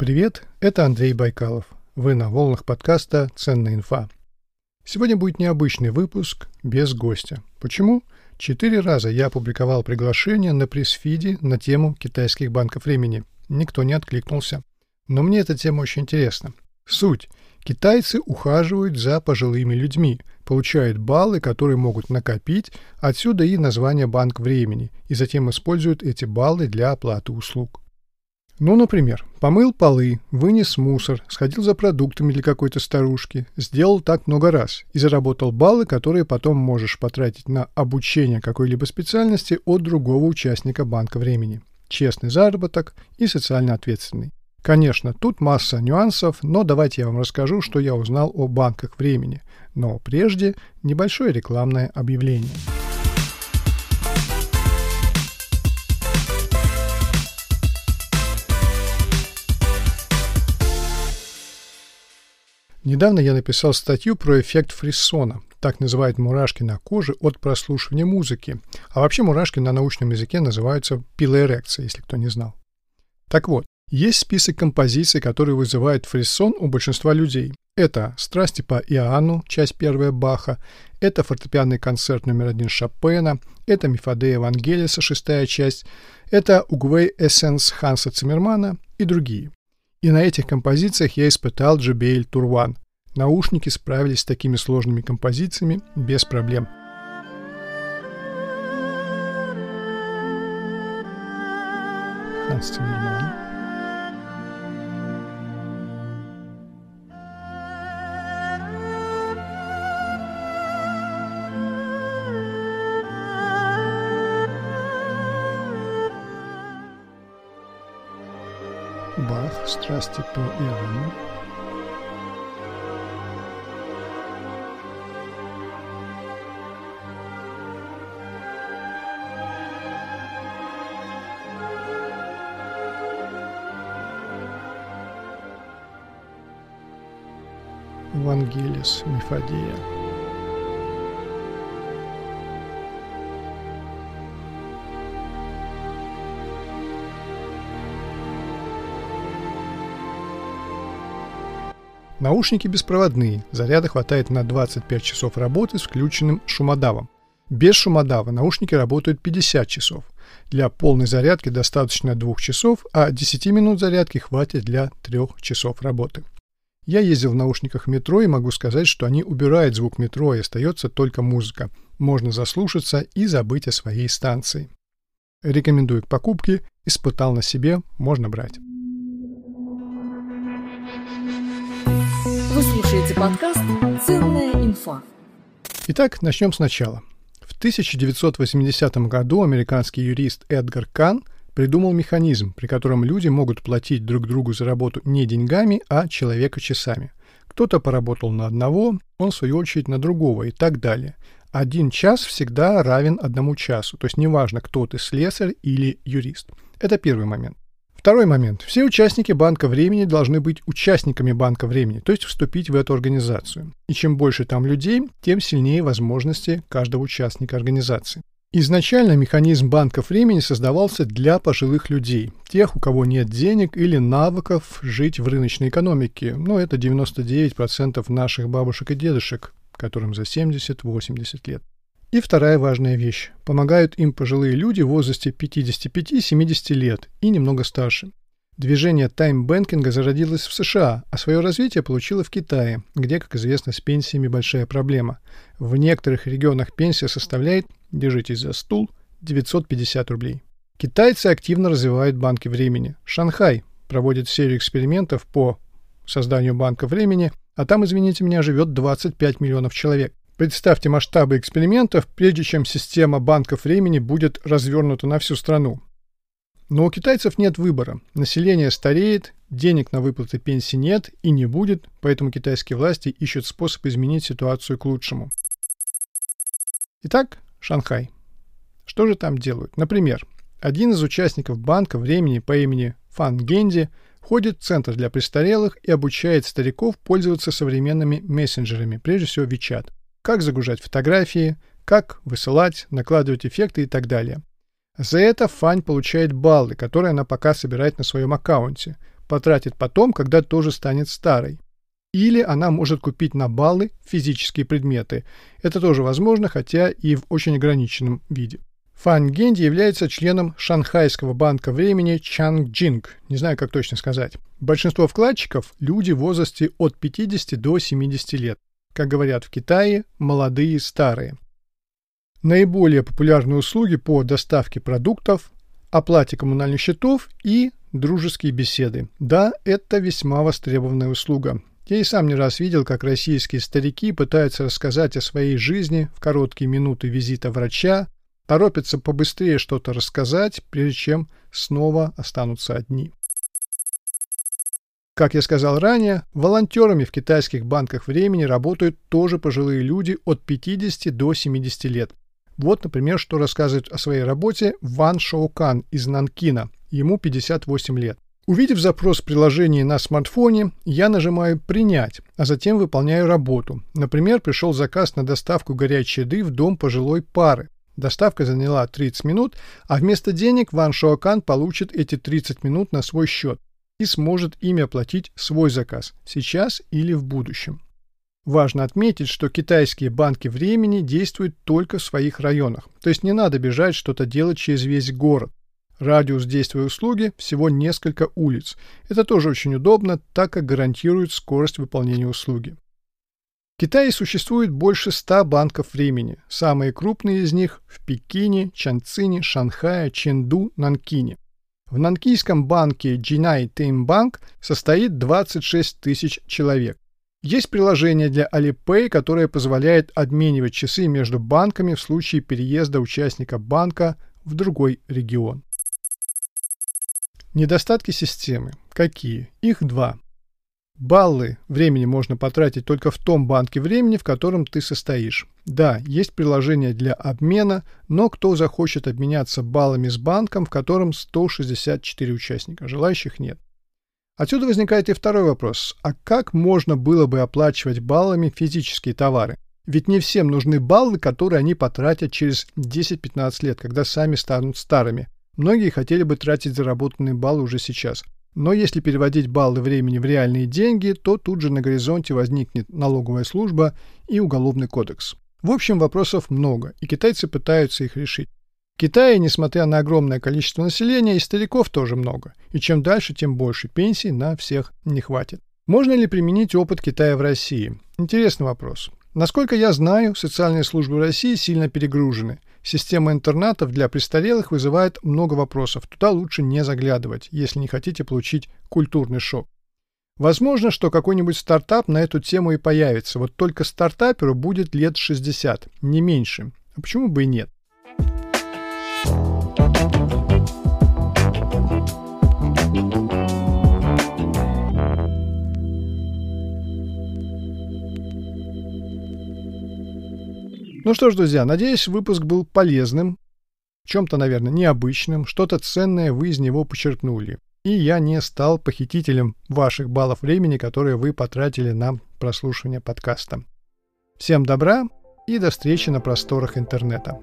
Привет, это Андрей Байкалов. Вы на волнах подкаста «Ценная инфа». Сегодня будет необычный выпуск без гостя. Почему? Четыре раза я опубликовал приглашение на пресс-фиде на тему китайских банков времени. Никто не откликнулся. Но мне эта тема очень интересна. Суть. Китайцы ухаживают за пожилыми людьми, получают баллы, которые могут накопить, отсюда и название «банк времени», и затем используют эти баллы для оплаты услуг. Ну, например, помыл полы, вынес мусор, сходил за продуктами для какой-то старушки, сделал так много раз и заработал баллы, которые потом можешь потратить на обучение какой-либо специальности от другого участника банка времени. Честный заработок и социально ответственный. Конечно, тут масса нюансов, но давайте я вам расскажу, что я узнал о банках времени. Но прежде небольшое рекламное объявление. Недавно я написал статью про эффект фриссона. Так называют мурашки на коже от прослушивания музыки. А вообще мурашки на научном языке называются пилоэрекция, если кто не знал. Так вот, есть список композиций, которые вызывают фрисон у большинства людей. Это «Страсти по Иоанну», часть первая Баха, это фортепианный концерт номер один Шопена, это Мифадея Евангелиса, шестая часть, это Угвей Эссенс Ханса Циммермана и другие. И на этих композициях я испытал JBL Turwan. Наушники справились с такими сложными композициями без проблем. Ханс Циммерман. Бах, страсти по Иоанну. Вангелис Мефодия. Наушники беспроводные, заряда хватает на 25 часов работы с включенным шумодавом. Без шумодава наушники работают 50 часов. Для полной зарядки достаточно 2 часов, а 10 минут зарядки хватит для 3 часов работы. Я ездил в наушниках метро и могу сказать, что они убирают звук метро и остается только музыка. Можно заслушаться и забыть о своей станции. Рекомендую к покупке, испытал на себе, можно брать. Слушаете подкаст «Ценная инфа». Итак, начнем сначала. В 1980 году американский юрист Эдгар Кан придумал механизм, при котором люди могут платить друг другу за работу не деньгами, а человека-часами. Кто-то поработал на одного, он в свою очередь на другого и так далее. Один час всегда равен одному часу, то есть неважно, кто ты, слесарь или юрист. Это первый момент. Второй момент. Все участники банка времени должны быть участниками банка времени, то есть вступить в эту организацию. И чем больше там людей, тем сильнее возможности каждого участника организации. Изначально механизм банков времени создавался для пожилых людей, тех, у кого нет денег или навыков жить в рыночной экономике. Но это 99% наших бабушек и дедушек, которым за 70-80 лет. И вторая важная вещь. Помогают им пожилые люди в возрасте 55-70 лет и немного старше. Движение таймбэнкинга зародилось в США, а свое развитие получило в Китае, где, как известно, с пенсиями большая проблема. В некоторых регионах пенсия составляет, держитесь за стул, 950 рублей. Китайцы активно развивают банки времени. Шанхай проводит серию экспериментов по созданию банка времени, а там, извините меня, живет 25 миллионов человек. Представьте масштабы экспериментов, прежде чем система банков времени будет развернута на всю страну. Но у китайцев нет выбора. Население стареет, денег на выплаты пенсии нет и не будет, поэтому китайские власти ищут способ изменить ситуацию к лучшему. Итак, Шанхай. Что же там делают? Например, один из участников банка времени по имени Фан Генди ходит в центр для престарелых и обучает стариков пользоваться современными мессенджерами, прежде всего WeChat как загружать фотографии, как высылать, накладывать эффекты и так далее. За это Фань получает баллы, которые она пока собирает на своем аккаунте. потратит потом, когда тоже станет старой. Или она может купить на баллы физические предметы. Это тоже возможно, хотя и в очень ограниченном виде. Фан Генди является членом Шанхайского банка времени Чангджинг. Не знаю, как точно сказать. Большинство вкладчиков – люди в возрасте от 50 до 70 лет. Как говорят в Китае, молодые и старые. Наиболее популярные услуги по доставке продуктов, оплате коммунальных счетов и дружеские беседы. Да, это весьма востребованная услуга. Я и сам не раз видел, как российские старики пытаются рассказать о своей жизни в короткие минуты визита врача, торопятся побыстрее что-то рассказать, прежде чем снова останутся одни. Как я сказал ранее, волонтерами в китайских банках времени работают тоже пожилые люди от 50 до 70 лет. Вот, например, что рассказывает о своей работе Ван Шоукан из Нанкина. Ему 58 лет. Увидев запрос в приложении на смартфоне, я нажимаю «Принять», а затем выполняю работу. Например, пришел заказ на доставку горячей еды в дом пожилой пары. Доставка заняла 30 минут, а вместо денег Ван Шоакан получит эти 30 минут на свой счет и сможет ими оплатить свой заказ сейчас или в будущем. Важно отметить, что китайские банки времени действуют только в своих районах, то есть не надо бежать что-то делать через весь город. Радиус действия услуги всего несколько улиц. Это тоже очень удобно, так как гарантирует скорость выполнения услуги. В Китае существует больше 100 банков времени. Самые крупные из них в Пекине, Чанцине, Шанхае, Ченду, Нанкине. В нанкийском банке Jinai Теймбанк состоит 26 тысяч человек. Есть приложение для Alipay, которое позволяет обменивать часы между банками в случае переезда участника банка в другой регион. Недостатки системы. Какие? Их два. Баллы времени можно потратить только в том банке времени, в котором ты состоишь. Да, есть приложение для обмена, но кто захочет обменяться баллами с банком, в котором 164 участника? Желающих нет. Отсюда возникает и второй вопрос. А как можно было бы оплачивать баллами физические товары? Ведь не всем нужны баллы, которые они потратят через 10-15 лет, когда сами станут старыми. Многие хотели бы тратить заработанные баллы уже сейчас. Но если переводить баллы времени в реальные деньги, то тут же на горизонте возникнет налоговая служба и уголовный кодекс. В общем, вопросов много, и китайцы пытаются их решить. В Китае, несмотря на огромное количество населения, и стариков тоже много, и чем дальше, тем больше пенсий на всех не хватит. Можно ли применить опыт Китая в России? Интересный вопрос. Насколько я знаю, социальные службы России сильно перегружены – Система интернатов для престарелых вызывает много вопросов. Туда лучше не заглядывать, если не хотите получить культурный шок. Возможно, что какой-нибудь стартап на эту тему и появится. Вот только стартаперу будет лет 60, не меньше. А почему бы и нет? Ну что ж, друзья, надеюсь, выпуск был полезным, чем-то, наверное, необычным, что-то ценное вы из него почерпнули. И я не стал похитителем ваших баллов времени, которые вы потратили на прослушивание подкаста. Всем добра и до встречи на просторах интернета.